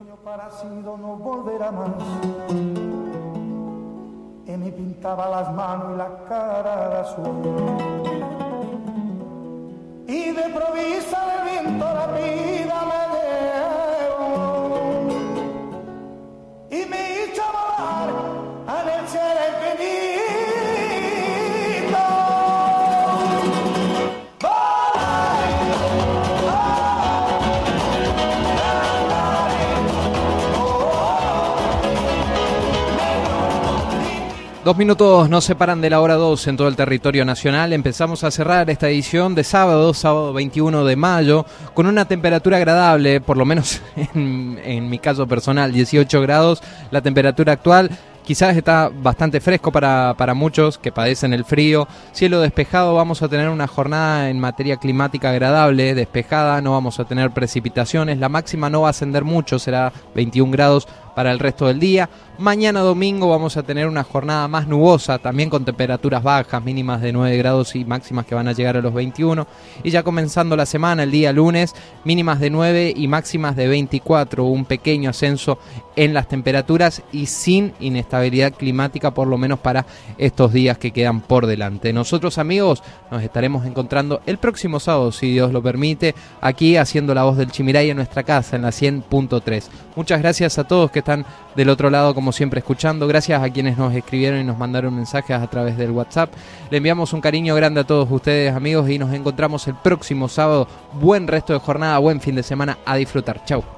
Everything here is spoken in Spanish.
Parecido no volverá más. Y me pintaba las manos y la cara de azul. Dos minutos nos separan de la hora 2 en todo el territorio nacional. Empezamos a cerrar esta edición de sábado, sábado 21 de mayo, con una temperatura agradable, por lo menos en, en mi caso personal, 18 grados. La temperatura actual quizás está bastante fresco para, para, muchos que padecen el frío. Cielo despejado, vamos a tener una jornada en materia climática agradable, despejada, no vamos a tener precipitaciones. La máxima no va a ascender mucho, será 21 grados para el resto del día. Mañana domingo vamos a tener una jornada más nubosa, también con temperaturas bajas, mínimas de 9 grados y máximas que van a llegar a los 21. Y ya comenzando la semana, el día lunes, mínimas de 9 y máximas de 24, un pequeño ascenso en las temperaturas y sin inestabilidad climática, por lo menos para estos días que quedan por delante. Nosotros amigos nos estaremos encontrando el próximo sábado, si Dios lo permite, aquí haciendo la voz del Chimiray en nuestra casa, en la 100.3. Muchas gracias a todos que están del otro lado, como siempre, escuchando. Gracias a quienes nos escribieron y nos mandaron mensajes a través del WhatsApp. Le enviamos un cariño grande a todos ustedes, amigos, y nos encontramos el próximo sábado. Buen resto de jornada, buen fin de semana. A disfrutar. Chau.